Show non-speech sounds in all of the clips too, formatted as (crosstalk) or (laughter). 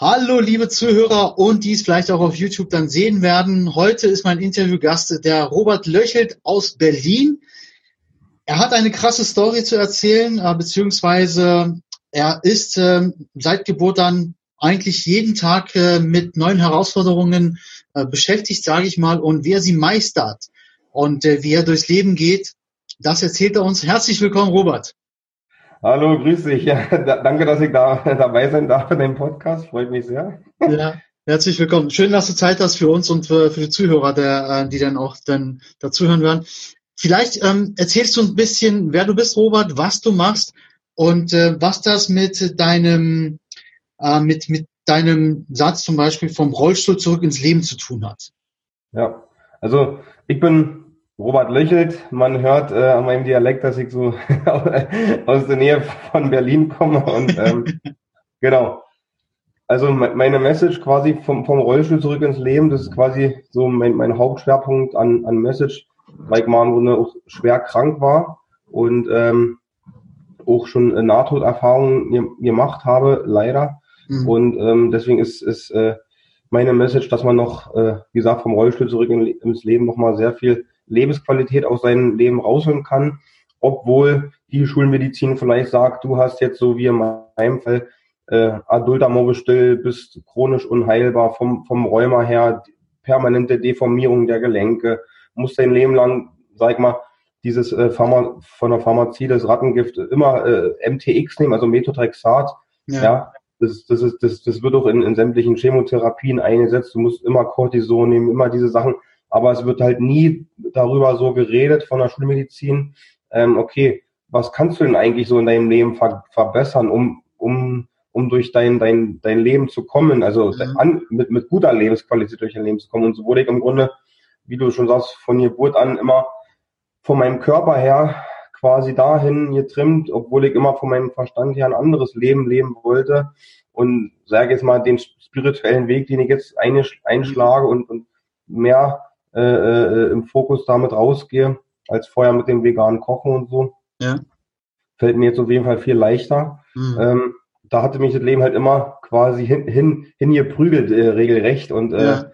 Hallo, liebe Zuhörer und die es vielleicht auch auf YouTube dann sehen werden. Heute ist mein Interviewgast der Robert Löchelt aus Berlin. Er hat eine krasse Story zu erzählen, äh, beziehungsweise er ist äh, seit Geburt an eigentlich jeden Tag äh, mit neuen Herausforderungen äh, beschäftigt, sage ich mal, und wie er sie meistert und äh, wie er durchs Leben geht, das erzählt er uns. Herzlich willkommen, Robert. Hallo, grüß dich. Ja, da, danke, dass ich da dabei sein darf in dem Podcast. Freut mich sehr. Ja, herzlich willkommen. Schön, dass du Zeit hast für uns und für, für die Zuhörer, der, äh, die dann auch dann dazuhören werden. Vielleicht ähm, erzählst du ein bisschen, wer du bist, Robert, was du machst und äh, was das mit deinem äh, mit mit deinem Satz zum Beispiel vom Rollstuhl zurück ins Leben zu tun hat. Ja, also ich bin Robert Löchelt. Man hört äh, an meinem Dialekt, dass ich so (laughs) aus der Nähe von Berlin komme. Und ähm, (laughs) genau. Also meine Message quasi vom, vom Rollstuhl zurück ins Leben, das ist quasi so mein, mein Hauptschwerpunkt an, an Message, weil ich mal im Grunde auch schwer krank war und ähm, auch schon Nahtoderfahrungen gemacht habe, leider. Mhm. Und ähm, deswegen ist, ist äh, meine Message, dass man noch, äh, wie gesagt, vom Rollstuhl zurück in, ins Leben nochmal sehr viel Lebensqualität aus seinem Leben rausholen kann, obwohl die Schulmedizin vielleicht sagt, du hast jetzt so wie in meinem Fall äh, adulter Morbestill, bist chronisch unheilbar vom, vom Rheuma her, permanente Deformierung der Gelenke, musst dein Leben lang, sag ich mal, dieses äh, Pharma, von der Pharmazie, das Rattengift, immer äh, MTX nehmen, also Methotrexat, ja. ja das, das, ist, das, das wird auch in, in sämtlichen Chemotherapien eingesetzt. Du musst immer Cortison nehmen, immer diese Sachen aber es wird halt nie darüber so geredet von der Schulmedizin, ähm, okay, was kannst du denn eigentlich so in deinem Leben ver verbessern, um, um, um durch dein, dein, dein Leben zu kommen, also mhm. an, mit, mit guter Lebensqualität durch dein Leben zu kommen. Und so wurde ich im Grunde, wie du schon sagst, von Geburt an immer von meinem Körper her quasi dahin getrimmt, obwohl ich immer von meinem Verstand her ein anderes Leben leben wollte und sage jetzt mal den spirituellen Weg, den ich jetzt einschlage und, und mehr äh, äh, im Fokus damit rausgehe, als vorher mit dem veganen Kochen und so. Ja. Fällt mir jetzt auf jeden Fall viel leichter. Mhm. Ähm, da hatte mich das Leben halt immer quasi hin, hin, hingeprügelt, äh, regelrecht. Und äh, ja.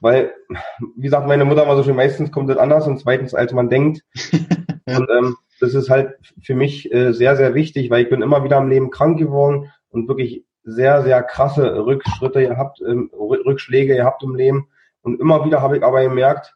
weil, wie sagt meine Mutter mal so schön, meistens kommt das anders und zweitens, als man denkt. (laughs) ja. Und ähm, das ist halt für mich äh, sehr, sehr wichtig, weil ich bin immer wieder im Leben krank geworden und wirklich sehr, sehr krasse Rückschritte gehabt, ähm, Rückschläge gehabt im Leben. Und immer wieder habe ich aber gemerkt,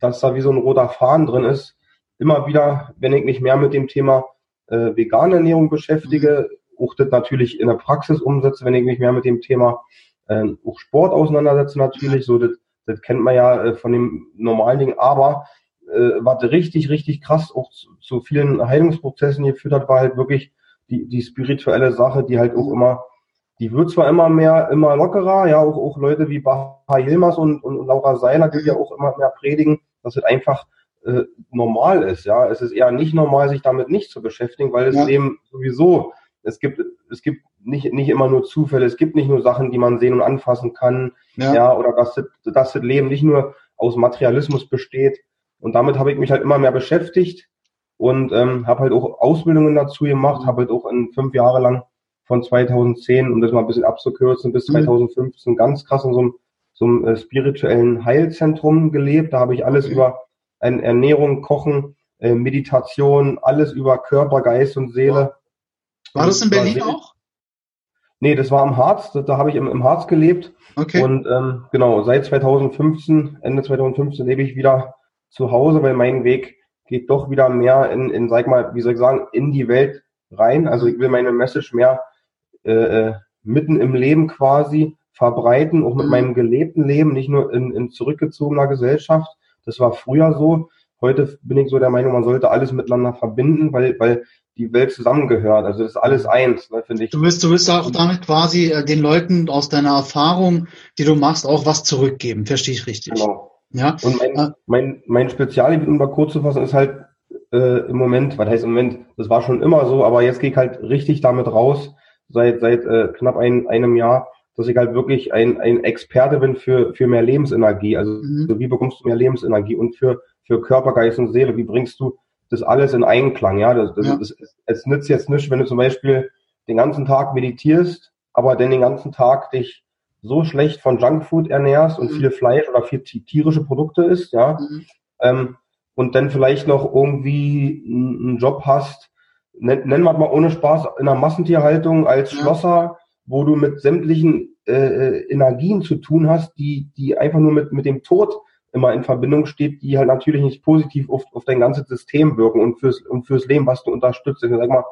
dass da wie so ein roter Faden drin ist. Immer wieder, wenn ich mich mehr mit dem Thema äh, vegane Ernährung beschäftige, mhm. auch das natürlich in der Praxis umsetze, wenn ich mich mehr mit dem Thema äh, auch Sport auseinandersetze natürlich, so das, das kennt man ja äh, von dem normalen Ding, aber äh, was richtig, richtig krass auch zu, zu vielen Heilungsprozessen geführt hat, war halt wirklich die, die spirituelle Sache, die halt auch immer die wird zwar immer mehr, immer lockerer, ja, auch, auch Leute wie Baha Yilmaz und, und Laura Seiler, die ja auch immer mehr predigen, dass es einfach äh, normal ist, ja. Es ist eher nicht normal, sich damit nicht zu beschäftigen, weil es ja. eben sowieso, es gibt, es gibt nicht, nicht immer nur Zufälle, es gibt nicht nur Sachen, die man sehen und anfassen kann, ja, ja oder dass, dass das Leben nicht nur aus Materialismus besteht. Und damit habe ich mich halt immer mehr beschäftigt und ähm, habe halt auch Ausbildungen dazu gemacht, habe halt auch in fünf Jahre lang von 2010, um das mal ein bisschen abzukürzen, bis 2015 mhm. ganz krass in so einem, so einem äh, spirituellen Heilzentrum gelebt. Da habe ich alles mhm. über Ernährung, Kochen, äh, Meditation, alles über Körper, Geist und Seele. War das in Berlin auch? Nee, das war am Harz, da, da habe ich im, im Harz gelebt. Okay. Und ähm, genau, seit 2015, Ende 2015 lebe ich wieder zu Hause, weil mein Weg geht doch wieder mehr in, in sag mal, wie soll ich sagen, in die Welt rein. Also ich will meine Message mehr äh, äh, mitten im Leben quasi verbreiten, auch mit mhm. meinem gelebten Leben, nicht nur in, in zurückgezogener Gesellschaft. Das war früher so. Heute bin ich so der Meinung, man sollte alles miteinander verbinden, weil, weil die Welt zusammengehört. Also das ist alles eins, ne, finde ich. Du willst, du willst auch damit quasi äh, den Leuten aus deiner Erfahrung, die du machst, auch was zurückgeben. Verstehe ich richtig. Genau. Ja. Und mein, äh, mein, mein Spezialgebiet, um mal kurz zu fassen, ist halt äh, im Moment, was heißt im Moment, das war schon immer so, aber jetzt gehe ich halt richtig damit raus, seit, seit äh, knapp ein, einem Jahr, dass ich halt wirklich ein, ein Experte bin für, für mehr Lebensenergie. Also mhm. wie bekommst du mehr Lebensenergie und für, für Körper, Geist und Seele, wie bringst du das alles in Einklang? Ja, das, das, ja. das, das es nützt jetzt nicht, wenn du zum Beispiel den ganzen Tag meditierst, aber dann den ganzen Tag dich so schlecht von Junkfood ernährst und mhm. viel Fleisch oder viel tierische Produkte isst, ja, mhm. ähm, und dann vielleicht noch irgendwie einen Job hast, nennen wir mal ohne Spaß, in der Massentierhaltung als ja. Schlosser, wo du mit sämtlichen äh, äh, Energien zu tun hast, die, die einfach nur mit, mit dem Tod immer in Verbindung steht, die halt natürlich nicht positiv auf, auf dein ganzes System wirken und fürs, und fürs Leben, was du unterstützt. Ich sag mal,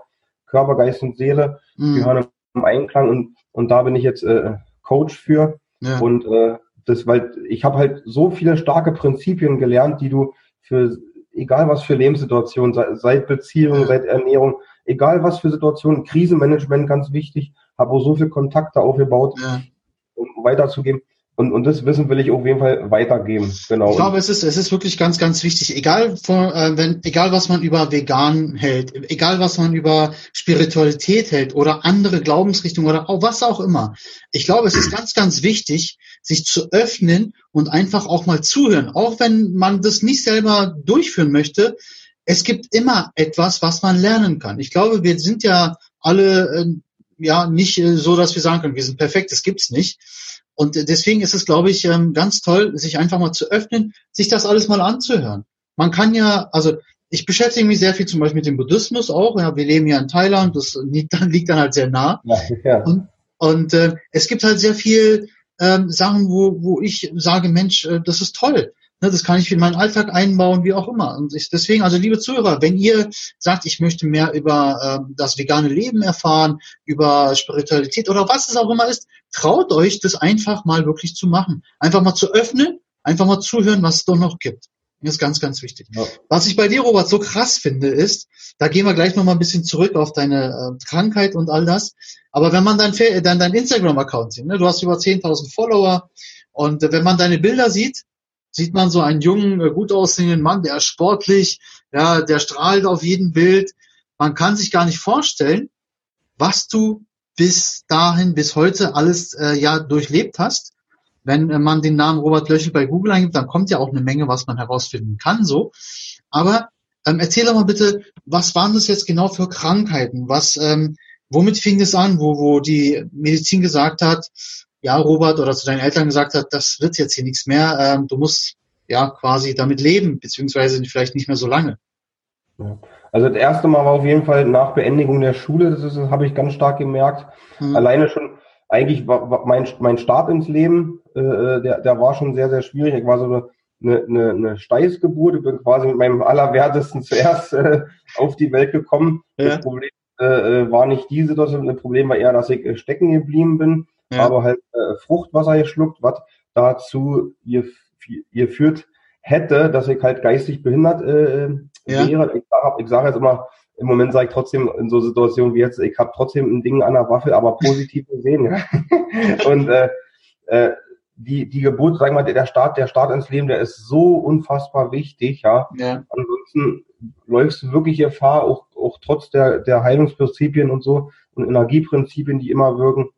Körper, Geist und Seele mhm. gehören im Einklang und, und da bin ich jetzt äh, Coach für. Ja. Und äh, das, weil ich habe halt so viele starke Prinzipien gelernt, die du für egal was für Lebenssituationen, seit Beziehung, seit Ernährung, egal was für Situationen, Krisenmanagement ganz wichtig, habe auch so viel Kontakte aufgebaut, ja. um weiterzugeben. Und, und das Wissen will ich auf jeden Fall weitergeben. Genau. Ich glaube, es ist, es ist wirklich ganz, ganz wichtig. Egal, von, äh, wenn, egal was man über vegan hält, egal was man über Spiritualität hält oder andere Glaubensrichtungen oder auch was auch immer. Ich glaube, es ist ganz, ganz wichtig, sich zu öffnen und einfach auch mal zuhören. Auch wenn man das nicht selber durchführen möchte. Es gibt immer etwas, was man lernen kann. Ich glaube, wir sind ja alle, äh, ja, nicht äh, so, dass wir sagen können, wir sind perfekt, das gibt's nicht. Und deswegen ist es, glaube ich, ähm, ganz toll, sich einfach mal zu öffnen, sich das alles mal anzuhören. Man kann ja, also ich beschäftige mich sehr viel zum Beispiel mit dem Buddhismus auch. Ja, wir leben ja in Thailand, das liegt dann, liegt dann halt sehr nah. Ja, ja. Und, und äh, es gibt halt sehr viel ähm, Sachen, wo, wo ich sage, Mensch, äh, das ist toll. Ne, das kann ich in meinen Alltag einbauen, wie auch immer. Und ich, deswegen, also liebe Zuhörer, wenn ihr sagt, ich möchte mehr über äh, das vegane Leben erfahren, über Spiritualität oder was es auch immer ist, traut euch, das einfach mal wirklich zu machen. Einfach mal zu öffnen, einfach mal zuhören, was es doch noch gibt. Das ist ganz, ganz wichtig. Ja. Was ich bei dir, Robert, so krass finde, ist, da gehen wir gleich nochmal ein bisschen zurück auf deine äh, Krankheit und all das. Aber wenn man dein, dein, dein Instagram-Account sieht, ne, du hast über 10.000 Follower und äh, wenn man deine Bilder sieht, sieht man so einen jungen, äh, gut aussehenden Mann, der ist sportlich, ja, der strahlt auf jedem Bild. Man kann sich gar nicht vorstellen, was du bis dahin, bis heute alles äh, ja durchlebt hast. Wenn äh, man den Namen Robert Löchel bei Google eingibt, dann kommt ja auch eine Menge, was man herausfinden kann, so. Aber ähm, erzähl doch mal bitte, was waren das jetzt genau für Krankheiten? Was, ähm, womit fing es an, wo, wo die Medizin gesagt hat, ja, Robert oder zu deinen Eltern gesagt hat, das wird jetzt hier nichts mehr, ähm, du musst ja quasi damit leben, beziehungsweise vielleicht nicht mehr so lange. Ja. Also das erste Mal war auf jeden Fall nach Beendigung der Schule, das, ist, das habe ich ganz stark gemerkt. Mhm. Alleine schon, eigentlich war, war mein, mein Start ins Leben, äh, äh, der, der war schon sehr, sehr schwierig. Ich war so eine, eine, eine, eine Steißgeburt, ich bin quasi mit meinem Allerwertesten (laughs) zuerst äh, auf die Welt gekommen. Ja. Das Problem äh, äh war nicht die Situation, das Problem war eher, dass ich äh, stecken geblieben bin ja. aber halt äh, Fruchtwasser geschluckt, was dazu ihr, ihr führt hätte, dass ich halt geistig behindert äh, ja. wäre. Ich sage sag jetzt immer, im Moment sage ich trotzdem in so Situationen wie jetzt, ich habe trotzdem ein Ding an der Waffe, aber positiv gesehen. Ja. (laughs) Und äh, äh, die, die Geburt, sagen wir mal, der Start, der Start ins Leben, der ist so unfassbar wichtig, ja. ja. Ansonsten läufst du wirklich Gefahr, auch, auch trotz der, der Heilungsprinzipien und so und Energieprinzipien, die immer wirken,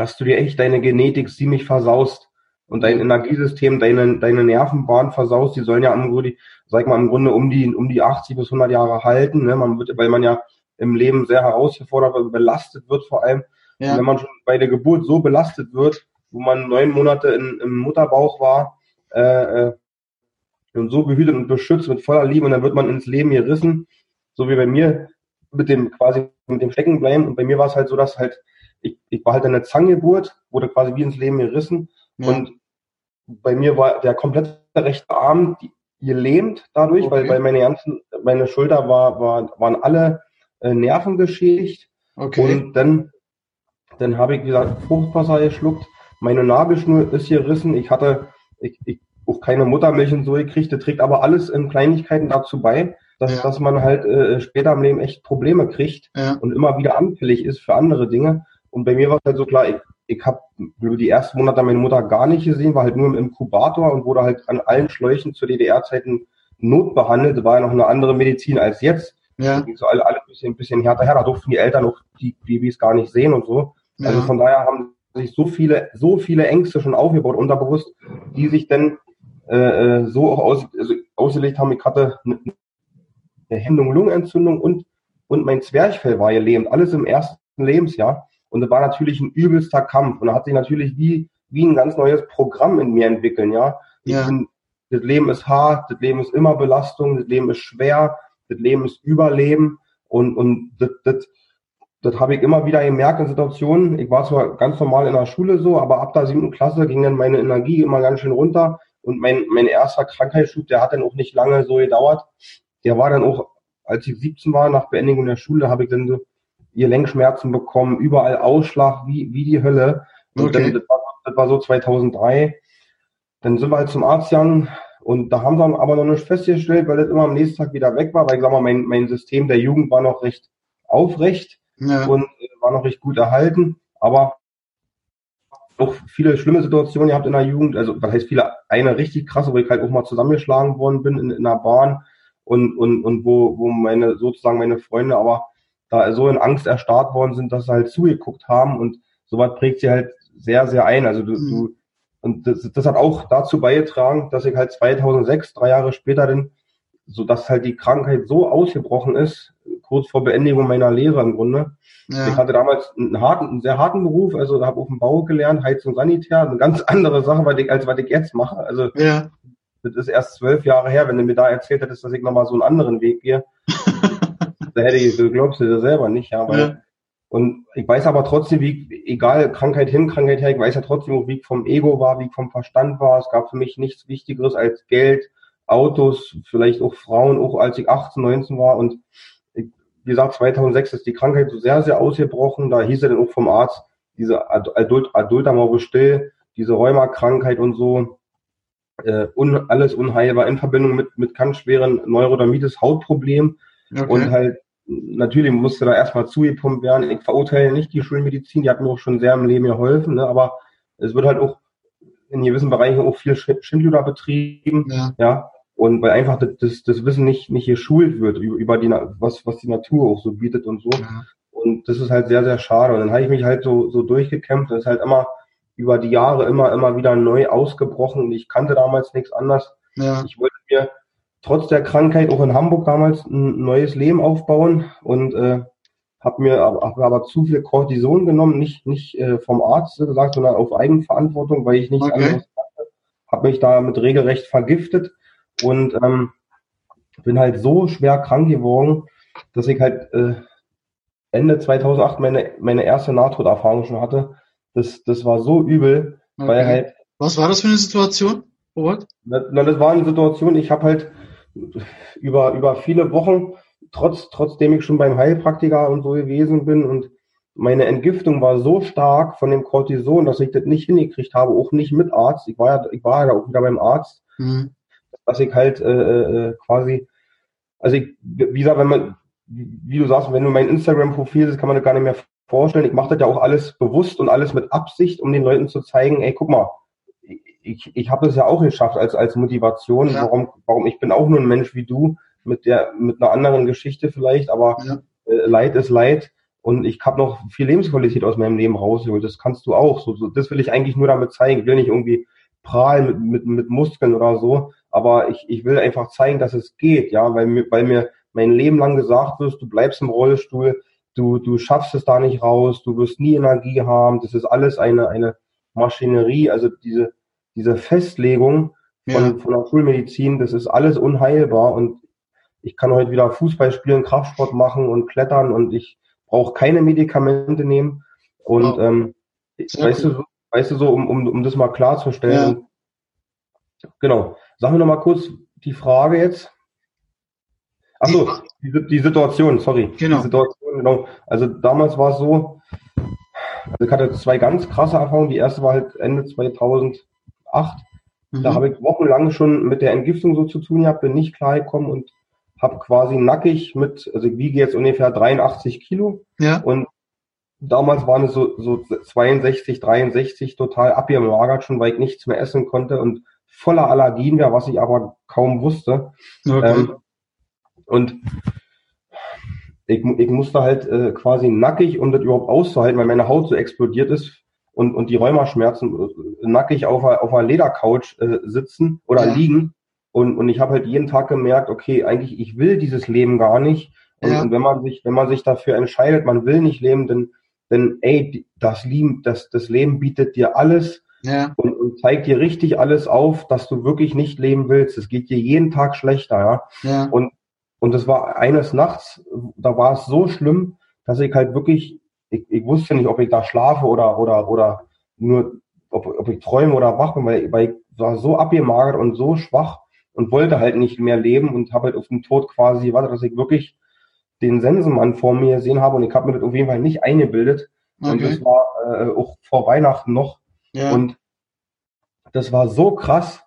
dass du dir echt deine Genetik ziemlich versaust und dein Energiesystem, deine, deine Nervenbahn versaust. Die sollen ja im Grunde, sag mal, im Grunde um die, um die 80 bis 100 Jahre halten. Ne? Man wird, weil man ja im Leben sehr herausgefordert wird, belastet wird vor allem. Ja. wenn man schon bei der Geburt so belastet wird, wo man neun Monate in, im Mutterbauch war, äh, äh, und so behütet und beschützt mit voller Liebe und dann wird man ins Leben gerissen, so wie bei mir mit dem quasi mit dem Steckenbleiben und bei mir war es halt so, dass halt ich, ich war halt eine Zangengeburt, wurde quasi wie ins Leben gerissen. Ja. Und bei mir war der komplette rechte Arm gelähmt dadurch, okay. weil bei meine ganzen, meine Schulter war, war, waren alle äh, Nerven geschädigt. Okay. Und dann, dann habe ich, wie gesagt, Fruchtwasser geschluckt. Meine Nabelschnur ist gerissen. Ich hatte ich, ich, auch keine Muttermilch und so gekriegt. Das trägt aber alles in Kleinigkeiten dazu bei, dass, ja. dass man halt äh, später im Leben echt Probleme kriegt ja. und immer wieder anfällig ist für andere Dinge. Und bei mir war es halt so klar, ich, ich habe über die ersten Monate meine Mutter gar nicht gesehen, war halt nur im Inkubator und wurde halt an allen Schläuchen zu DDR-Zeiten notbehandelt. War ja noch eine andere Medizin als jetzt. Ja. So alle, alle ein bisschen, ein bisschen härter her. Da durften die Eltern auch die Babys gar nicht sehen und so. Ja. Also von daher haben sich so viele, so viele Ängste schon aufgebaut, unterbewusst, die sich dann äh, äh so auch aus, also ausgelegt haben. Ich hatte eine, eine Hemmung, Lungenentzündung und, und mein Zwerchfell war gelähmt. Alles im ersten Lebensjahr. Und das war natürlich ein übelster Kampf. Und da hat sich natürlich wie, wie ein ganz neues Programm in mir entwickeln, ja. Ja. Bin, das Leben ist hart, das Leben ist immer Belastung, das Leben ist schwer, das Leben ist Überleben. Und, und das, das, das habe ich immer wieder gemerkt in Situationen. Ich war zwar ganz normal in der Schule so, aber ab der siebten Klasse ging dann meine Energie immer ganz schön runter. Und mein, mein erster Krankheitsschub, der hat dann auch nicht lange so gedauert. Der war dann auch, als ich 17 war, nach Beendigung der Schule, habe ich dann so Gelenkschmerzen bekommen, überall Ausschlag, wie, wie die Hölle. Und Okay. dann, das, war, das war so 2003. Dann sind wir halt zum Arzt gegangen und da haben sie aber noch nicht festgestellt, weil das immer am nächsten Tag wieder weg war, weil ich sag mal, mein, mein System der Jugend war noch recht aufrecht Ja. und äh, war noch recht gut erhalten, aber auch viele schlimme Situationen gehabt in der Jugend, also was heißt viele, eine richtig krasse, wo ich halt auch mal zusammengeschlagen worden bin in, in der Bahn und, und, und wo, wo meine, sozusagen meine Freunde aber da so in Angst erstarrt worden sind, dass sie halt zugeguckt haben und sowas prägt sie halt sehr, sehr ein. Also du, Mhm. du und das, das hat auch dazu beigetragen, dass ich halt 2006, drei Jahre später dann, so dass halt die Krankheit so ausgebrochen ist, kurz vor Beendigung meiner Lehre im Grunde, ich ja. hatte damals einen harten, einen sehr harten Beruf, also habe auf dem Bau gelernt, Heizung, Sanitär, eine ganz andere Sache, was ich, als was ich jetzt mache. Also Ja. das ist erst zwölf Jahre her, wenn du mir da erzählt hättest, dass ich nochmal so einen anderen Weg gehe. (laughs) da hätte ich, du glaubst du dir selber nicht, ja, weil, Ja. und ich weiß aber trotzdem, wie, egal, Krankheit hin, Krankheit her, ich weiß ja trotzdem auch, wie ich vom Ego war, wie ich vom Verstand war. Es gab für mich nichts Wichtigeres als Geld, Autos, vielleicht auch Frauen, auch als ich 18, 19 war und ich, wie gesagt, 2006 ist die Krankheit so sehr, sehr ausgebrochen. Da hieß er dann auch vom Arzt, diese Ad- Adult, Adultermorbe still, diese Rheumakrankheit und so, äh, un, alles unheilbar in Verbindung mit, mit ganz schweren Neurodermitis, Hautproblem und Okay. halt, natürlich musste da erstmal zugepumpt werden. Ich verurteile nicht die Schulmedizin, die hat mir auch schon sehr im Leben geholfen, ne? aber es wird halt auch in gewissen Bereichen auch viel Sch- Schindluder betrieben, Ja. ja, und weil einfach das, das, Wissen nicht, nicht geschult wird über, die, was, was die Natur auch so bietet und so. Ja. Und das ist halt sehr, sehr schade. Und dann habe ich mich halt so, so durchgekämpft. Das ist halt immer über die Jahre immer, immer wieder neu ausgebrochen. Und ich kannte damals nichts anderes. Ja. Ich wollte mir trotz der Krankheit auch in Hamburg damals ein neues Leben aufbauen und äh, habe mir aber, hab aber zu viel Cortison genommen, nicht, nicht äh, vom Arzt gesagt, sondern auf Eigenverantwortung, weil ich nichts Okay. anderes hatte. Habe mich damit regelrecht vergiftet und ähm, bin halt so schwer krank geworden, dass ich halt äh, Ende 2008 meine, meine erste Nahtoderfahrung schon hatte. Das, das war so übel, weil Okay. halt Was war das für eine Situation, Robert? na, na, das war eine Situation, ich habe halt über, über viele Wochen, trotz, trotzdem ich schon beim Heilpraktiker und so gewesen bin und meine Entgiftung war so stark von dem Cortison, dass ich das nicht hingekriegt habe, auch nicht mit Arzt. Ich war ja, ich war ja auch wieder beim Arzt, Mhm. dass ich halt äh, äh, quasi, also ich, wie gesagt, wenn man, wie du sagst, wenn du mein Instagram-Profil siehst, kann man das gar nicht mehr vorstellen. Ich mache das ja auch alles bewusst und alles mit Absicht, um den Leuten zu zeigen, ey, guck mal, ich, ich habe es ja auch geschafft als, als Motivation, Ja. warum, warum ich bin auch nur ein Mensch wie du, mit der, mit einer anderen Geschichte vielleicht, aber Ja. äh, Leid ist Leid und ich habe noch viel Lebensqualität aus meinem Leben rausgeholt. Das kannst du auch. So, so, das will ich eigentlich nur damit zeigen. Ich will nicht irgendwie prahlen mit, mit, mit Muskeln oder so, aber ich, ich will einfach zeigen, dass es geht, ja, weil mir, weil mir mein Leben lang gesagt wird, du bleibst im Rollstuhl, du, du schaffst es da nicht raus, du wirst nie Energie haben, das ist alles eine, eine Maschinerie, also diese, diese Festlegung von, Ja. von der Schulmedizin, das ist alles unheilbar und ich kann heute wieder Fußball spielen, Kraftsport machen und klettern und ich brauche keine Medikamente nehmen und Wow. ähm, Sehr weißt cool. du, so- weißt du so, um, um, um das mal klarzustellen. Genau. Sag mir noch mal kurz die Frage jetzt. Ach so, die, die Situation, sorry. Genau. Die Situation, genau. Also damals war es so, also ich hatte zwei ganz krasse Erfahrungen. Die erste war halt Ende 2008. Da Mhm. habe ich wochenlang schon mit der Entgiftung so zu tun gehabt, bin nicht klargekommen und habe quasi nackig mit, also ich wiege jetzt ungefähr 83 Kilo Ja. und damals waren es so, so 62, 63 total abgemagert schon, weil ich nichts mehr essen konnte und voller Allergien war, was ich aber kaum wusste. Okay. Ähm, und ich, ich musste halt äh, quasi nackig, um das überhaupt auszuhalten, weil meine Haut so explodiert ist und, und die Rheumaschmerzen äh, nackig auf einer, auf einer Ledercouch äh, sitzen oder Ja. liegen. Und, und ich habe halt jeden Tag gemerkt, okay, eigentlich, ich will dieses Leben gar nicht. Und, Ja. und wenn man sich, wenn man sich dafür entscheidet, man will nicht leben, dann, denn ey, das Leben, das, das Leben bietet dir alles Ja. und, und zeigt dir richtig alles auf, dass du wirklich nicht leben willst. Es geht dir jeden Tag schlechter, ja. Ja. Und, und es war eines Nachts, da war es so schlimm, dass ich halt wirklich, ich, ich wusste nicht, ob ich da schlafe oder, oder, oder nur, ob, ob ich träume oder wach bin, weil, weil ich war so abgemagert und so schwach und wollte halt nicht mehr leben und habe halt auf den Tod quasi gewartet, dass ich wirklich den Sensenmann vor mir gesehen habe und ich habe mir das auf jeden Fall nicht eingebildet. Und Okay. das war äh, auch vor Weihnachten noch. Ja. Und das war so krass,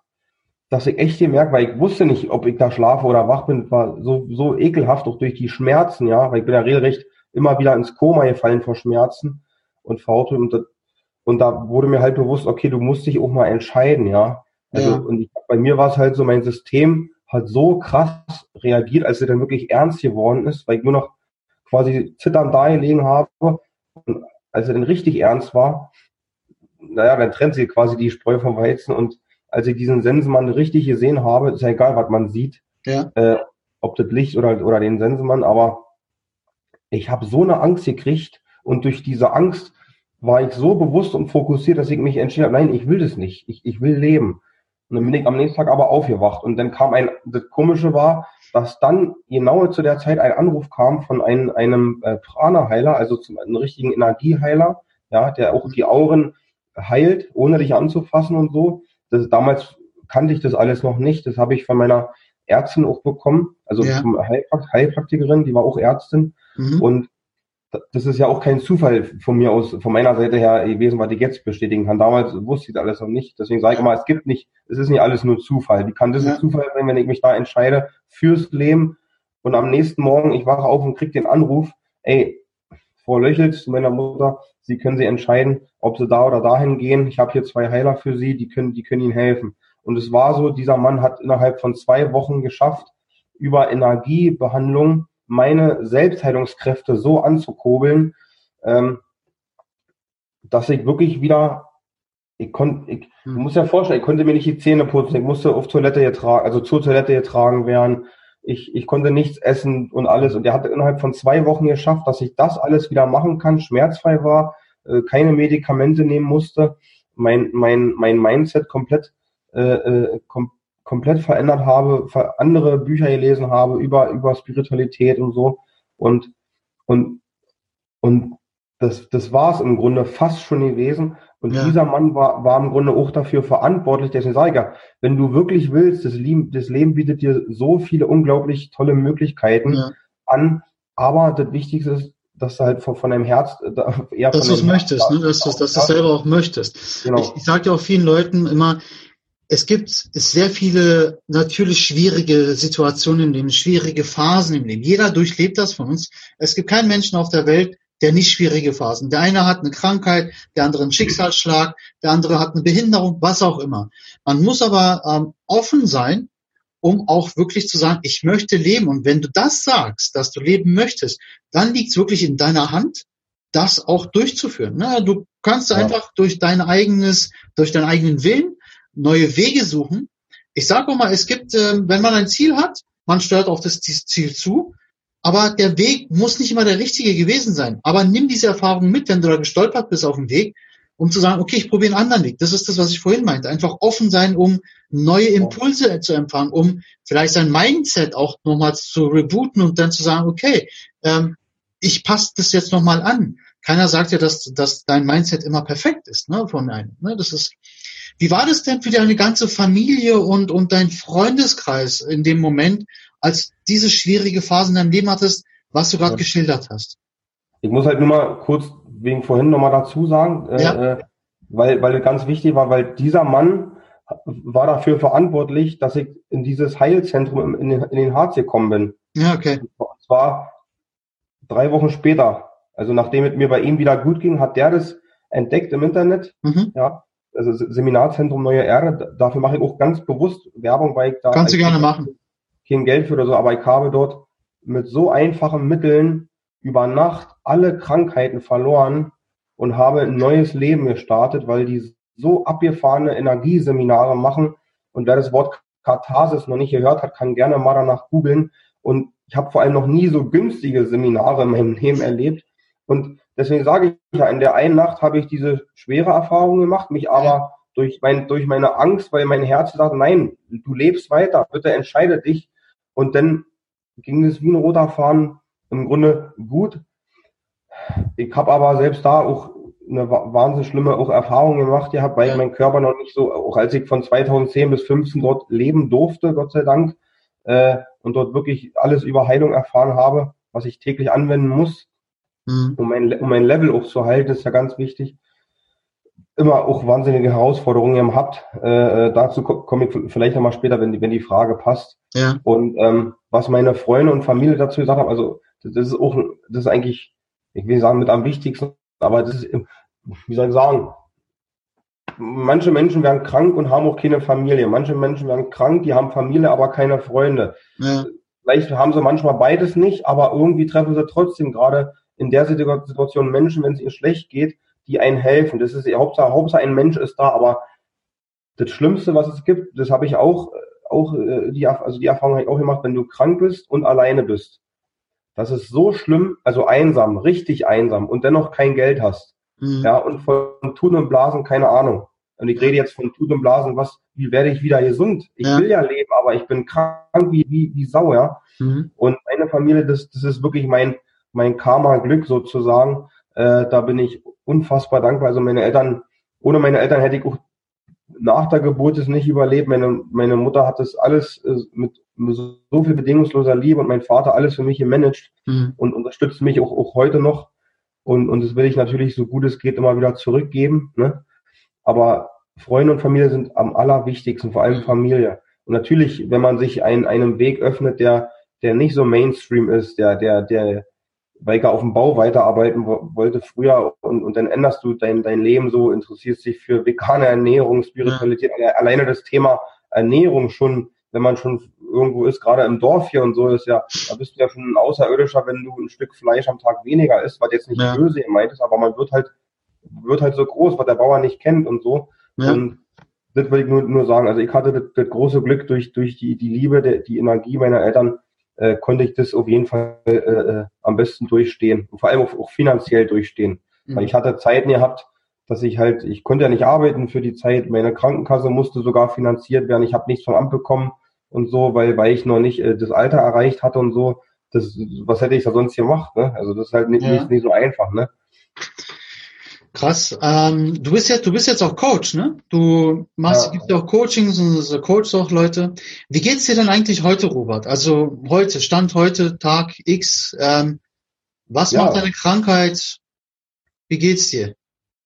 dass ich echt gemerkt, weil ich wusste nicht, ob ich da schlafe oder wach bin, war so, so ekelhaft, auch durch die Schmerzen, ja, weil ich bin ja regelrecht immer wieder ins Koma gefallen vor Schmerzen und vor und, und da wurde mir halt bewusst, okay, du musst dich auch mal entscheiden, ja. Also, Ja. und ich, bei mir war es halt so, mein System hat so krass reagiert, als es dann wirklich ernst geworden ist, weil ich nur noch quasi zitternd da gelegen habe. Und als er dann richtig ernst war, naja, dann trennt sich quasi die Spreu vom Weizen. Und als ich diesen Sensenmann richtig gesehen habe, ist ja egal, was man sieht, ja. äh, ob das Licht oder, oder den Sensenmann, aber ich habe so eine Angst gekriegt und durch diese Angst war ich so bewusst und fokussiert, dass ich mich entschieden habe, nein, ich will das nicht, ich, ich will leben. Und dann bin ich am nächsten Tag aber aufgewacht und dann kam ein, das Komische war, dass dann genau zu der Zeit ein Anruf kam von einem, einem äh, Prana-Heiler, also zum, einem richtigen Energieheiler, ja, der auch die Auren heilt, ohne dich anzufassen und so. Das, damals kannte ich das alles noch nicht. Das habe ich von meiner Ärztin auch bekommen, also Ja. Heilprakt Heilpraktikerin, die war auch Ärztin. Mhm. Und da- das ist ja auch kein Zufall von mir aus, von meiner Seite her gewesen, was ich jetzt bestätigen kann. Damals wusste ich das alles noch nicht. Deswegen sage ich immer, es gibt nicht, es ist nicht alles nur Zufall. Wie kann das Ja. ein Zufall sein, wenn ich mich da entscheide fürs Leben und am nächsten Morgen, ich wache auf und krieg den Anruf, ey, Frau Löchelt, zu meiner Mutter, Sie können Sie entscheiden, ob Sie da oder dahin gehen. Ich habe hier zwei Heiler für Sie, die können, die können Ihnen helfen. Und es war so, dieser Mann hat innerhalb von zwei Wochen geschafft, über Energiebehandlung meine Selbstheilungskräfte so anzukurbeln, ähm, dass ich wirklich wieder, ich konnte, ich, Hm. musst ja vorstellen, ich konnte mir nicht die Zähne putzen, ich musste auf Toilette getragen, also zur Toilette getragen werden, ich, ich konnte nichts essen und alles. Und er hat innerhalb von zwei Wochen geschafft, dass ich das alles wieder machen kann, schmerzfrei war, äh, keine Medikamente nehmen musste, mein, mein, mein Mindset komplett, äh, äh, kom komplett verändert habe, andere Bücher gelesen habe über, über Spiritualität und so. Und, und, und das, das war es im Grunde fast schon gewesen. Und Ja. dieser Mann war, war im Grunde auch dafür verantwortlich. Ich ja, wenn du wirklich willst, das Leben, das Leben bietet dir so viele unglaublich tolle Möglichkeiten ja. an. Aber das Wichtigste ist, dass du halt von, von deinem Herz äh, eher Dass von du es möchtest, ne? dass, du- dass du es selber auch möchtest. Genau. Ich, ich sage ja auch vielen Leuten immer, es gibt sehr viele natürlich schwierige Situationen im Leben, schwierige Phasen im Leben. Jeder durchlebt das von uns. Es gibt keinen Menschen auf der Welt, der nicht schwierige Phasen. Der eine hat eine Krankheit, der andere einen Schicksalsschlag, der andere hat eine Behinderung, was auch immer. Man muss aber ähm, offen sein, um auch wirklich zu sagen, ich möchte leben. Und wenn du das sagst, dass du leben möchtest, dann liegt es wirklich in deiner Hand, das auch durchzuführen. Ne? Du kannst Ja. einfach durch dein eigenes, durch deinen eigenen Willen neue Wege suchen. Ich sage auch mal, es gibt, ähm, wenn man ein Ziel hat, man steuert auf das Ziel zu, aber der Weg muss nicht immer der richtige gewesen sein. Aber nimm diese Erfahrung mit, wenn du da gestolpert bist auf dem Weg, um zu sagen, okay, ich probiere einen anderen Weg. Das ist das, was ich vorhin meinte. Einfach offen sein, um neue Impulse zu empfangen, um vielleicht sein Mindset auch nochmal zu rebooten und dann zu sagen, okay, ähm, ich passe das jetzt nochmal an. Keiner sagt ja, dass, dass dein Mindset immer perfekt ist, ne, von einem. Ne? Das ist, wie war das denn für deine ganze Familie und, und dein Freundeskreis in dem Moment, als diese schwierige Phase in deinem Leben hattest, was du gerade Ja. geschildert hast? Ich muss halt nur mal kurz wegen vorhin nochmal dazu sagen, äh, Ja. äh, weil, weil es ganz wichtig war, weil dieser Mann war dafür verantwortlich, dass ich in dieses Heilzentrum in den, in den Harz gekommen bin. Ja, okay. Und zwar drei Wochen später. Also nachdem es mir bei ihm wieder gut ging, hat der das entdeckt im Internet. Mhm. Ja, also Se- Seminarzentrum Neue Erde. Dafür mache ich auch ganz bewusst Werbung, weil ich da Kannst du gerne machen. kein Geld für oder so, aber ich habe dort mit so einfachen Mitteln über Nacht alle Krankheiten verloren und habe ein neues Leben gestartet, weil die so abgefahrene Energieseminare machen. Und wer das Wort Katharsis noch nicht gehört hat, kann gerne mal danach googeln. Und ich habe vor allem noch nie so günstige Seminare in meinem Leben erlebt. Und deswegen sage ich ja, in der einen Nacht habe ich diese schwere Erfahrung gemacht, mich aber durch, mein, durch meine Angst, weil mein Herz sagt, nein, du lebst weiter, bitte entscheide dich. Und dann ging es wie ein roter Faden im Grunde gut. Ich habe aber selbst da auch eine wahnsinnig schlimme auch Erfahrung gemacht gehabt, weil ja. mein Körper noch nicht so, auch als ich von 2010 bis 15 dort leben durfte, Gott sei Dank, äh, und dort wirklich alles über Heilung erfahren habe, was ich täglich anwenden muss, mhm. um, mein, um mein Level auch zu halten, ist ja ganz wichtig. Immer auch wahnsinnige Herausforderungen ihr habt. Äh, äh dazu komme ich vielleicht nochmal später, wenn die, wenn die Frage passt. Ja. Und ähm, was meine Freunde und Familie dazu gesagt haben, also das ist auch, das ist eigentlich, ich will sagen, mit am wichtigsten, aber das ist, wie soll ich sagen, manche Menschen werden krank und haben auch keine Familie. Manche Menschen werden krank, die haben Familie, aber keine Freunde. Ja. Vielleicht haben sie manchmal beides nicht, aber irgendwie treffen sie trotzdem gerade in der Situation Menschen, wenn es ihnen schlecht geht, die einen helfen. Das ist Hauptsache, Hauptsache ein Mensch ist da, aber das Schlimmste, was es gibt, das habe ich auch, auch äh, die, also die Erfahrung habe ich auch gemacht, wenn du krank bist und alleine bist. Das ist so schlimm, also einsam, richtig einsam und dennoch kein Geld hast. Mhm. Ja, und von Tun und Blasen keine Ahnung. Und ich rede jetzt von Tun und Blasen, was, wie werde ich wieder gesund? Ich ja. will ja leben, aber ich bin krank wie, wie, wie Sau, ja. Mhm. Und meine Familie, das, das ist wirklich mein, mein Karma-Glück sozusagen. Äh, da bin ich unfassbar dankbar. Also meine Eltern, ohne meine Eltern hätte ich auch nach der Geburt es nicht überlebt. Meine, meine Mutter hat das alles äh, mit, mit so viel bedingungsloser Liebe und mein Vater alles für mich gemanagt mhm. und unterstützt mich auch, auch heute noch. Und, und das will ich natürlich so gut es geht immer wieder zurückgeben. Ne? Aber Freunde und Familie sind am allerwichtigsten, vor allem Familie. Und natürlich, wenn man sich ein, einem Weg öffnet, der, der nicht so Mainstream ist, der, der, der, weil ich auf dem Bau weiterarbeiten wollte früher und, und dann änderst du dein, dein Leben so, interessierst dich für vegane Ernährung, Spiritualität, ja. alleine das Thema Ernährung schon, wenn man schon irgendwo ist, gerade im Dorf hier und so ist ja, da bist du ja schon ein Außerirdischer, wenn du ein Stück Fleisch am Tag weniger isst, was jetzt nicht ja. böse gemeint ist, aber man wird halt, wird halt so groß, was der Bauer nicht kennt und so. Ja. Und das will ich nur, nur sagen. Also ich hatte das, das große Glück durch, durch die, die Liebe, der, die Energie meiner Eltern, äh, konnte ich das auf jeden Fall äh, äh, am besten durchstehen und vor allem auch, auch finanziell durchstehen. Mhm. Weil ich hatte Zeiten gehabt, dass ich halt, ich konnte ja nicht arbeiten für die Zeit, meine Krankenkasse musste sogar finanziert werden, ich habe nichts vom Amt bekommen und so, weil, weil ich noch nicht äh, das Alter erreicht hatte und so. Das, was hätte ich da sonst gemacht? Ne? Also das ist halt nicht, ja. nicht, nicht so einfach. Ne? Krass. Ähm, du bist jetzt, du bist jetzt auch Coach, ne? Du machst, ja. gibst ja auch Coachings und so coachst auch Leute. Wie geht's dir denn eigentlich heute, Robert? Also heute, Stand heute, Tag X. Ähm, was ja. macht deine Krankheit? Wie geht's dir?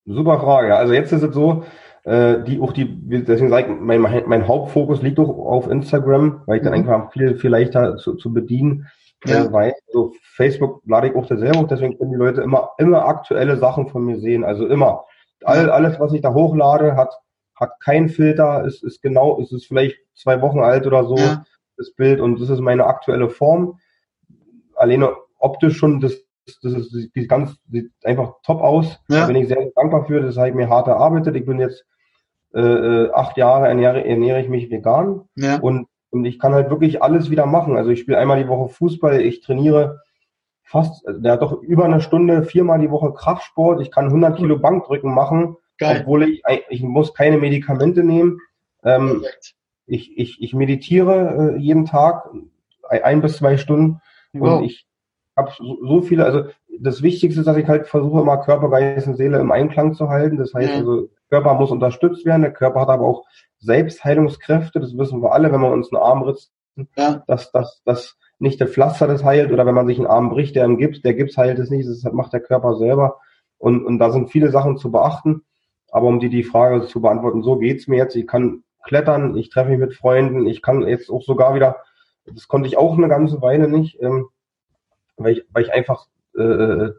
Super Frage. Also jetzt ist es so, äh, die auch die, deswegen sage ich, mein, mein Hauptfokus liegt auch auf Instagram, weil ich dann mhm. einfach viel, viel leichter zu, zu bedienen ja. äh, weiß. Also Facebook lade ich auch selber hoch, deswegen können die Leute immer, immer aktuelle Sachen von mir sehen. Also immer. All, alles, was ich da hochlade, hat, hat keinen Filter, ist, ist genau, ist es vielleicht zwei Wochen alt oder so, ja. das Bild, und das ist meine aktuelle Form. Alleine optisch schon, das, das ist, die ganz, sieht einfach top aus. Ja. Da bin ich sehr dankbar für, das habe ich mir hart erarbeitet. Ich bin jetzt äh, äh acht Jahre ernähre, ernähre ich mich vegan ja. und und ich kann halt wirklich alles wieder machen. Also ich spiele einmal die Woche Fußball, ich trainiere fast, der hat doch über eine Stunde, viermal die Woche Kraftsport. Ich kann 100 Kilo Bankdrücken machen, Geil. obwohl ich, ich muss keine Medikamente nehmen. Ähm, ich, ich, ich meditiere äh, jeden Tag ein bis zwei Stunden wow. und ich habe so, so viele, also das Wichtigste ist, dass ich halt versuche, immer Körper, Geist und Seele im Einklang zu halten. Das heißt ja. also, Körper muss unterstützt werden, der Körper hat aber auch Selbstheilungskräfte, das wissen wir alle, wenn wir uns einen Arm ritzen, ja. dass, dass, dass nicht der Pflaster das heilt oder wenn man sich einen Arm bricht, der im Gips, der Gips heilt es nicht, das macht der Körper selber. Und, und da sind viele Sachen zu beachten. Aber um dir die Frage zu beantworten, so geht's mir jetzt. Ich kann klettern, ich treffe mich mit Freunden, ich kann jetzt auch sogar wieder, das konnte ich auch eine ganze Weile nicht, ähm, weil, ich, weil ich einfach äh, äh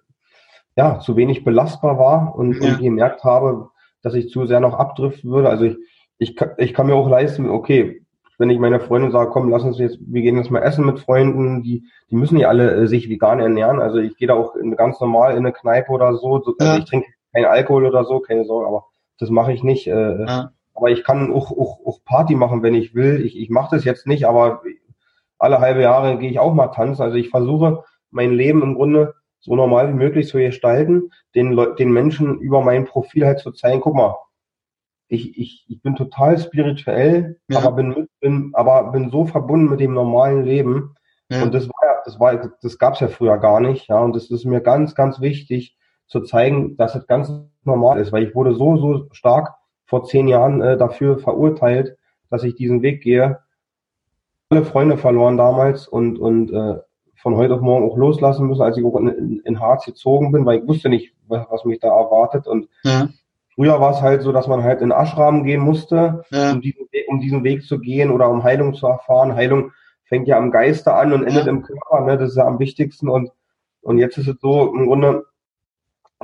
ja zu wenig belastbar war und, ja. und gemerkt habe, dass ich zu sehr noch abdriften würde. Also ich, ich, kann, ich kann mir auch leisten, okay, wenn ich meiner Freundin sage, komm, lass uns jetzt, wir gehen jetzt mal essen mit Freunden, die, die müssen ja alle äh, sich vegan ernähren. Also ich gehe da auch in, ganz normal in eine Kneipe oder so. so also ich trinke keinen Alkohol oder so, keine Sorge, aber das mache ich nicht. Äh, ja. Aber ich kann auch, auch, auch Party machen, wenn ich will. Ich, ich mache das jetzt nicht, aber alle halbe Jahre gehe ich auch mal tanzen. Also ich versuche mein Leben im Grunde so normal wie möglich zu gestalten, den, Le den Menschen über mein Profil halt zu zeigen, guck mal, ich, ich, ich bin total spirituell, ja. aber bin, bin, aber bin so verbunden mit dem normalen Leben. Ja. Und das war ja, das war, das gab's ja früher gar nicht, ja. Und das ist mir ganz, ganz wichtig zu zeigen, dass es ganz normal ist, weil ich wurde so, so stark vor zehn Jahren äh, dafür verurteilt, dass ich diesen Weg gehe. Alle Freunde verloren damals und, und äh, von heute auf morgen auch loslassen müssen, als ich auch in, in Harz gezogen bin, weil ich wusste nicht, was, was mich da erwartet. Und ja. früher war es halt so, dass man halt in Ashram gehen musste, ja. um, diesen, um diesen Weg zu gehen oder um Heilung zu erfahren. Heilung fängt ja am Geiste an und endet ja. im Körper, ne? das ist ja am wichtigsten. Und, und jetzt ist es so, im Grunde,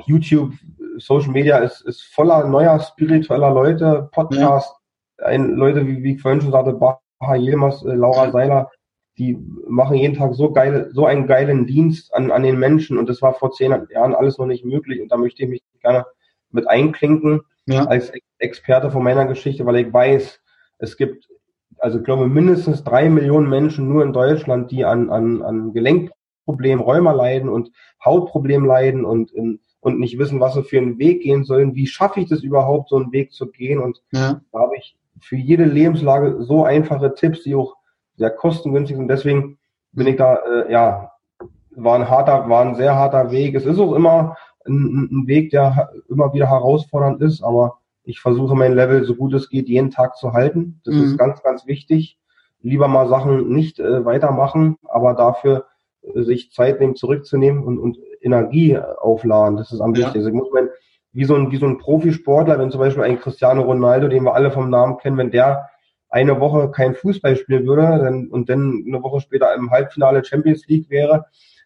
YouTube, Social Media ist, ist voller neuer spiritueller Leute, Podcasts, ein, Leute, wie, wie ich vorhin schon sagte, Baha Yilmaz, äh, Laura Seiler, die machen jeden Tag so geile, so einen geilen Dienst an, an den Menschen und das war vor zehn Jahren alles noch nicht möglich und da möchte ich mich gerne mit einklinken ja. als Experte von meiner Geschichte, weil ich weiß, es gibt, also ich glaube mindestens drei Millionen Menschen nur in Deutschland, die an, an, an Gelenkproblemen, Rheuma leiden und Hautproblemen leiden und, in, und nicht wissen, was sie für einen Weg gehen sollen. Wie schaffe ich das überhaupt, so einen Weg zu gehen? Und ja. da habe ich für jede Lebenslage so einfache Tipps, die auch sehr kostengünstig und deswegen bin ich da, äh, ja, war ein harter, war ein sehr harter Weg. Es ist auch immer ein, ein Weg, der immer wieder herausfordernd ist, aber ich versuche mein Level so gut es geht jeden Tag zu halten. Das mhm. ist ganz, ganz wichtig. Lieber mal Sachen nicht äh, weitermachen, aber dafür äh, sich Zeit nehmen, zurückzunehmen und, und Energie aufladen. Das ist am wichtigsten. Ja. Ich muss mein, wie so ein, wie so ein Profisportler, wenn zum Beispiel ein Cristiano Ronaldo, den wir alle vom Namen kennen, wenn der eine Woche kein Fußball spielen würde dann, und dann eine Woche später im Halbfinale Champions League wäre,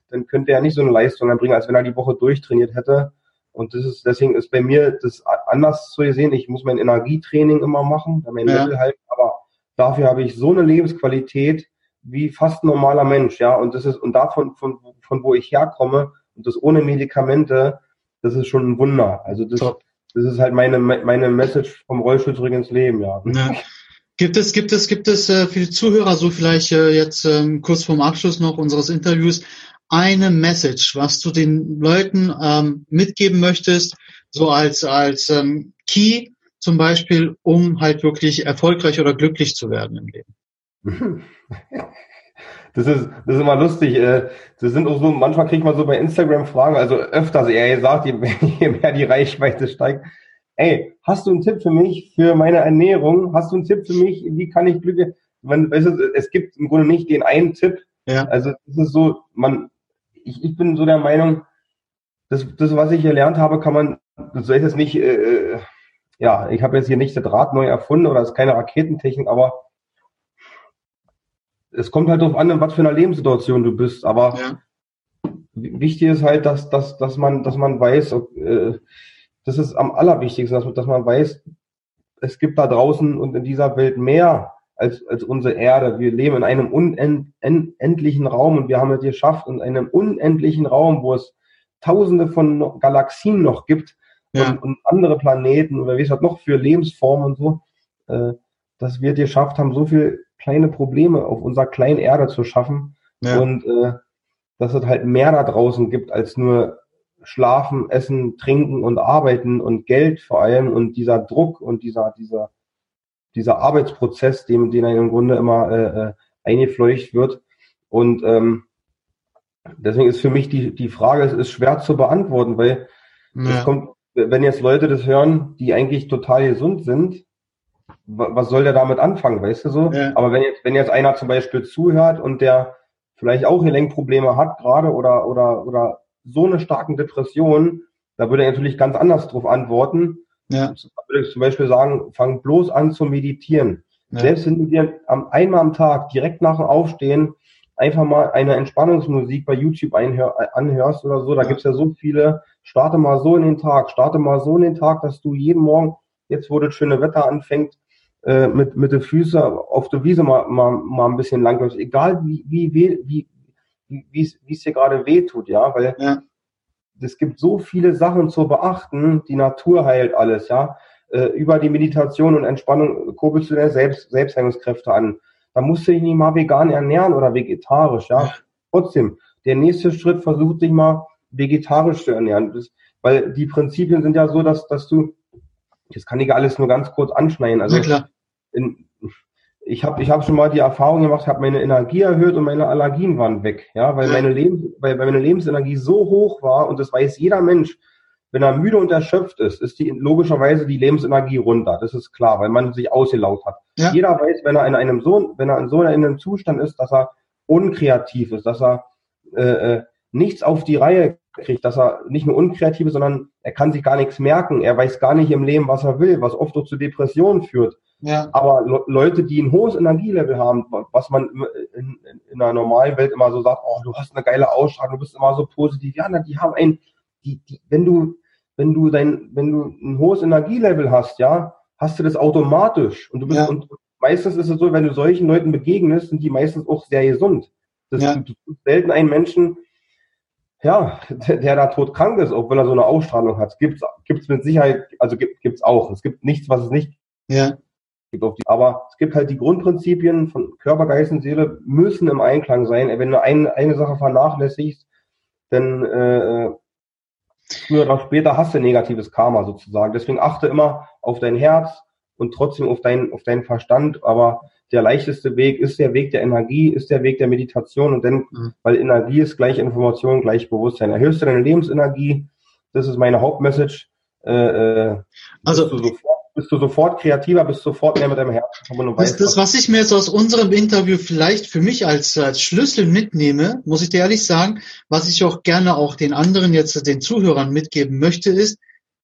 dann könnte er nicht so eine Leistung bringen, als wenn er die Woche durchtrainiert hätte. Und das ist, deswegen ist bei mir das anders zu sehen. Ich muss mein Energietraining immer machen, mein ja. Level halten, aber dafür habe ich so eine Lebensqualität wie fast ein normaler Mensch, ja. Und das ist, und davon, von, von wo ich herkomme, und das ohne Medikamente, das ist schon ein Wunder. Also das, das ist halt meine, meine Message vom Rollstuhl zurück ins Leben, ja. ja. (laughs) Gibt es, gibt es, gibt es äh, für die Zuhörer so vielleicht äh, jetzt ähm, kurz vorm Abschluss noch unseres Interviews eine Message, was du den Leuten ähm, mitgeben möchtest, so als als ähm, Key zum Beispiel, um halt wirklich erfolgreich oder glücklich zu werden im Leben? (laughs) Das ist, das ist immer lustig. Äh, das sind auch so, manchmal kriegt man so bei Instagram Fragen, also öfters eher gesagt, je, (laughs) je mehr die Reichweite steigt, ey, hast du einen Tipp für mich für meine Ernährung? Hast du einen Tipp für mich? Wie kann ich glücklich? Man, weißt du, es gibt im Grunde nicht den einen Tipp. Ja. Also es ist so, man, ich, ich bin so der Meinung, das, das, was ich gelernt habe, kann man, das soll jetzt nicht, äh, äh, ja, ich habe jetzt hier nicht das Rad neu erfunden oder es ist keine Raketentechnik, aber es kommt halt darauf an, in was für einer Lebenssituation du bist. Aber ja. wichtig ist halt, dass, dass, dass man, dass man weiß, äh, das ist am allerwichtigsten, dass, dass man weiß, es gibt da draußen und in dieser Welt mehr als, als unsere Erde. Wir leben in einem unendlichen Raum und wir haben es geschafft, in einem unendlichen Raum, wo es tausende von Galaxien noch gibt ja. und, und, andere Planeten oder wie es halt noch für Lebensformen und so, äh, dass wir es geschafft haben, so viel kleine Probleme auf unserer kleinen Erde zu schaffen ja. und äh, dass es halt mehr da draußen gibt als nur Schlafen, Essen, Trinken und Arbeiten und Geld vor allem und dieser Druck und dieser, dieser, dieser Arbeitsprozess, dem, den im Grunde immer äh, äh, eingefleucht wird. Und ähm, deswegen ist für mich die, die Frage, es ist schwer zu beantworten, weil ja. kommt, wenn jetzt Leute das hören, die eigentlich total gesund sind, was soll der damit anfangen, weißt du so? Ja. Aber wenn jetzt, wenn jetzt einer zum Beispiel zuhört und der vielleicht auch Gelenkprobleme hat gerade oder, oder, oder so eine starken Depression, da würde er natürlich ganz anders drauf antworten. Ja. Da würde ich zum Beispiel sagen, fang bloß an zu meditieren. Ja. Selbst wenn du dir am, einmal am Tag direkt nach dem Aufstehen einfach mal eine Entspannungsmusik bei YouTube einhör, anhörst oder so, da ja. gibt's ja so viele, starte mal so in den Tag, starte mal so in den Tag, dass du jeden Morgen, jetzt wo das schöne Wetter anfängt, äh, mit, mit den Füßen auf der Wiese mal, mal, mal ein bisschen langläufst, egal wie, wie, wie, wie es dir gerade wehtut, ja, weil ja. es gibt so viele Sachen zu beachten, die Natur heilt alles, ja. Äh, über die Meditation und Entspannung kurbelst du deine Selbst, Selbstheilungskräfte an. Da musst du dich nicht mal vegan ernähren oder vegetarisch, ja. ja. Trotzdem, der nächste Schritt versucht dich mal vegetarisch zu ernähren. Das, weil die Prinzipien sind ja so, dass, dass du, das kann ich alles nur ganz kurz anschneiden. Also in, ich habe ich hab schon mal die Erfahrung gemacht, habe meine Energie erhöht und meine Allergien waren weg. Ja, weil meine, Lebens, weil, weil meine Lebensenergie so hoch war und das weiß jeder Mensch, wenn er müde und erschöpft ist, ist die logischerweise die Lebensenergie runter. Das ist klar, weil man sich ausgelaugt hat. Ja. Jeder weiß, wenn er in einem so, wenn er in so einem Zustand ist, dass er unkreativ ist, dass er äh, äh, nichts auf die Reihe kriegt, dass er nicht nur unkreativ ist, sondern er kann sich gar nichts merken. Er weiß gar nicht im Leben, was er will, was oft auch zu Depressionen führt. Ja. Aber Le Leute, die ein hohes Energielevel haben, was man in, in, in einer normalen Welt immer so sagt, oh, du hast eine geile Ausstrahlung, du bist immer so positiv. Ja, die haben ein, die, die, wenn du, wenn du dein, wenn du ein hohes Energielevel hast, ja, hast du das automatisch. Und du bist, ja. und meistens ist es so, wenn du solchen Leuten begegnest, sind die meistens auch sehr gesund. Das ja. ist selten ein Menschen, ja, der, der da todkrank ist, auch wenn er so eine Ausstrahlung hat. Gibt's, gibt's mit Sicherheit, also gibt, gibt's auch. Es gibt nichts, was es nicht ja. Gibt. Auf die, aber es gibt halt die Grundprinzipien von Körper, Geist und Seele müssen im Einklang sein. Wenn du ein, eine Sache vernachlässigst, dann äh, früher oder später hast du negatives Karma sozusagen. Deswegen achte immer auf dein Herz und trotzdem auf deinen, auf deinen Verstand. Aber der leichteste Weg ist der Weg der Energie, ist der Weg der Meditation und dann, mhm. weil Energie ist gleich Information, gleich Bewusstsein. Erhöhst du deine Lebensenergie, das ist meine Hauptmessage. Äh, äh also sofort, bist du sofort kreativer, bist sofort mehr mit deinem Herzen verbunden. Das, das, was ich mir jetzt aus unserem Interview vielleicht für mich als, als Schlüssel mitnehme, muss ich dir ehrlich sagen, was ich auch gerne auch den anderen jetzt, den Zuhörern mitgeben möchte, ist,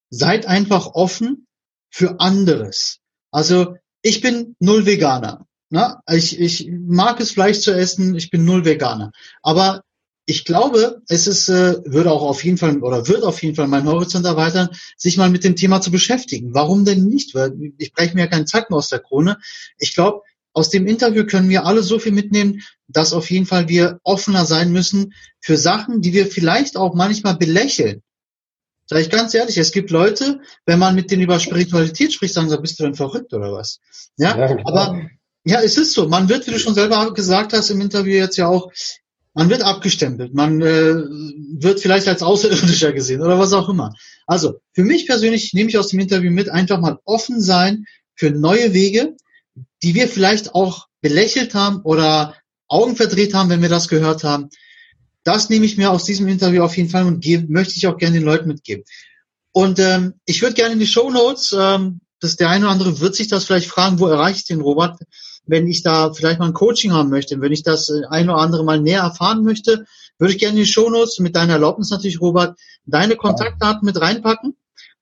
seid einfach offen für anderes. Also ich bin null Veganer. Ne? Ich, ich mag es Fleisch zu essen, ich bin null Veganer. Aber ich glaube, es ist, äh, würde auch auf jeden Fall oder wird auf jeden Fall meinen Horizont erweitern, sich mal mit dem Thema zu beschäftigen. Warum denn nicht? Weil ich breche mir ja keinen Zacken aus der Krone. Ich glaube, aus dem Interview können wir alle so viel mitnehmen, dass auf jeden Fall wir offener sein müssen für Sachen, die wir vielleicht auch manchmal belächeln. Sag ich ganz ehrlich, es gibt Leute, wenn man mit denen über Spiritualität spricht, sagen sie, bist du denn verrückt oder was? Ja, ja aber ja, es ist so. Man wird, wie du schon selber gesagt hast im Interview jetzt ja auch, man wird abgestempelt, man äh, wird vielleicht als Außerirdischer gesehen oder was auch immer. Also für mich persönlich nehme ich aus dem Interview mit, einfach mal offen sein für neue Wege, die wir vielleicht auch belächelt haben oder Augen verdreht haben, wenn wir das gehört haben. Das nehme ich mir aus diesem Interview auf jeden Fall und gebe, möchte ich auch gerne den Leuten mitgeben. Und ähm, ich würde gerne in die Show Notes, ähm, dass der eine oder andere wird sich das vielleicht fragen, wo erreiche ich den Robert? Wenn ich da vielleicht mal ein Coaching haben möchte, wenn ich das äh, ein oder andere mal näher erfahren möchte, würde ich gerne in die Shownotes mit deiner Erlaubnis natürlich, Robert, deine Kontaktdaten mit reinpacken,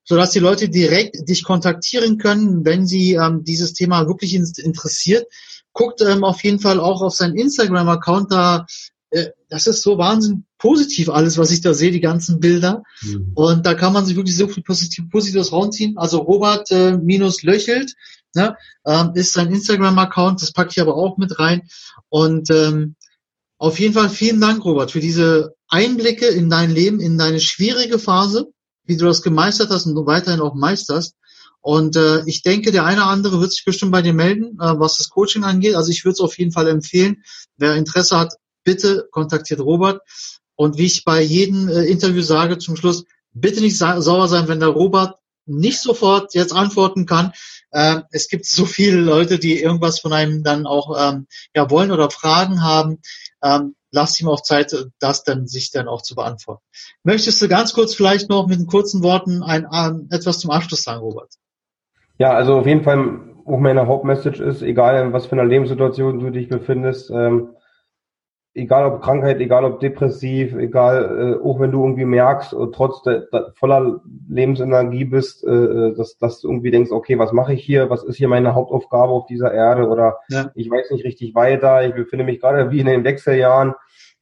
sodass die Leute direkt dich kontaktieren können, wenn sie ähm, dieses Thema wirklich interessiert. Guckt ähm, auf jeden Fall auch auf seinen Instagram-Account, da äh, das ist so wahnsinnig positiv alles, was ich da sehe, die ganzen Bilder. Mhm. Und da kann man sich wirklich so viel positiv, Positives rausziehen. Also Robert äh, minus löchelt ne, ähm, ist sein Instagram-Account, das packe ich aber auch mit rein. Und ähm, auf jeden Fall vielen Dank, Robert, für diese Einblicke in dein Leben, in deine schwierige Phase, wie du das gemeistert hast und du weiterhin auch meisterst. Und äh, ich denke, der eine oder andere wird sich bestimmt bei dir melden, äh, was das Coaching angeht. Also ich würde es auf jeden Fall empfehlen. Wer Interesse hat, bitte kontaktiert Robert. Und wie ich bei jedem äh, Interview sage zum Schluss, bitte nicht sauer sein, wenn der Robert nicht sofort jetzt antworten kann. Äh, es gibt so viele Leute, die irgendwas von einem dann auch ähm, ja wollen oder Fragen haben. Ähm, lasst ihm auch Zeit, das dann sich dann auch zu beantworten. Möchtest du ganz kurz vielleicht noch mit kurzen Worten ein, ein, etwas zum Abschluss sagen, Robert? Ja, also auf jeden Fall auch meine Hauptmessage ist, egal in was für einer Lebenssituation du dich befindest, ähm, egal ob Krankheit, egal ob depressiv, egal, äh, auch wenn du irgendwie merkst, äh, trotz der, der, voller Lebensenergie bist, äh, äh, dass, dass du irgendwie denkst, okay, was mache ich hier, was ist hier meine Hauptaufgabe auf dieser Erde oder ja. ich weiß nicht richtig weiter, ich befinde mich gerade wie in den Wechseljahren,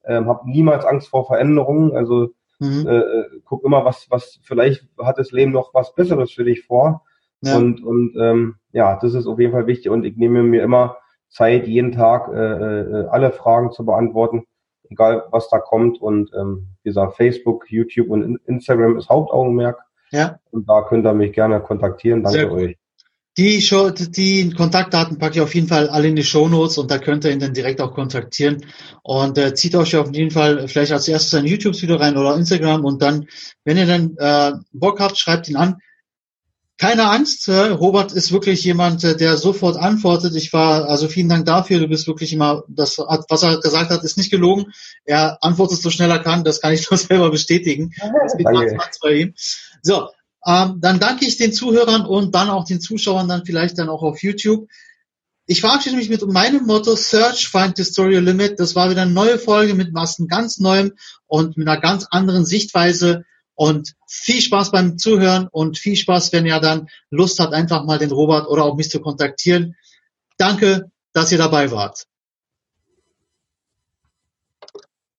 ähm, habe niemals Angst vor Veränderungen, also mhm. äh, äh guck immer, was, was vielleicht hat das Leben noch was Besseres für dich vor. Ja. Und, und ähm, ja, das ist auf jeden Fall wichtig und ich nehme mir immer Zeit, jeden Tag äh, äh, alle Fragen zu beantworten, egal was da kommt. Und ähm, wie gesagt, Facebook, YouTube und Instagram ist Hauptaugenmerk. Ja. Und da könnt ihr mich gerne kontaktieren. Danke euch. Die, Show, die Kontaktdaten packe ich auf jeden Fall alle in die Show Notes und da könnt ihr ihn dann direkt auch kontaktieren. Und äh, zieht euch auf jeden Fall vielleicht als erstes ein YouTube-Video rein oder Instagram und dann, wenn ihr dann äh, Bock habt, schreibt ihn an. Keine Angst, äh, Robert ist wirklich jemand, äh, der sofort antwortet. Ich war, also vielen Dank dafür. Du bist wirklich immer, das, was er gesagt hat, ist nicht gelogen. Er antwortet so schnell er kann. Das kann ich (laughs) nur selber bestätigen. Das geht bei ihm. So, ähm, dann danke ich den Zuhörern und dann auch den Zuschauern dann vielleicht dann auch auf YouTube. Ich verabschiede mich mit meinem Motto Search, Find the Story Limit. Das war wieder eine neue Folge mit was ganz Neuem und mit einer ganz anderen Sichtweise. Und viel Spaß beim Zuhören und viel Spaß, wenn ihr dann Lust habt, einfach mal den Robert oder auch mich zu kontaktieren. Danke, dass ihr dabei wart.